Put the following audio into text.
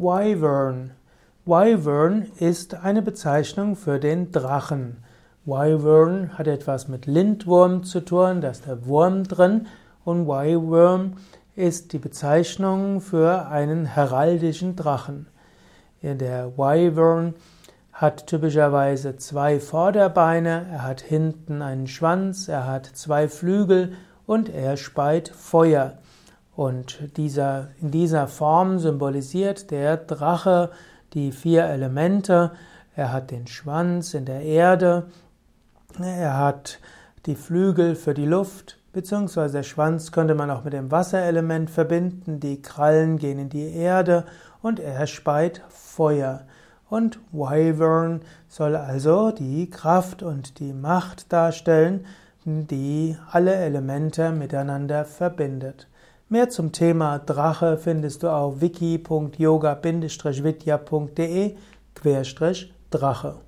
Wyvern. Wyvern ist eine Bezeichnung für den Drachen. Wyvern hat etwas mit Lindwurm zu tun, da ist der Wurm drin und Wyvern ist die Bezeichnung für einen heraldischen Drachen. Der Wyvern hat typischerweise zwei Vorderbeine, er hat hinten einen Schwanz, er hat zwei Flügel und er speit Feuer. Und dieser, in dieser Form symbolisiert der Drache die vier Elemente. Er hat den Schwanz in der Erde, er hat die Flügel für die Luft, beziehungsweise der Schwanz könnte man auch mit dem Wasserelement verbinden, die Krallen gehen in die Erde und er speit Feuer. Und Wyvern soll also die Kraft und die Macht darstellen, die alle Elemente miteinander verbindet. Mehr zum Thema Drache findest du auf wiki.yoga-vidya.de Drache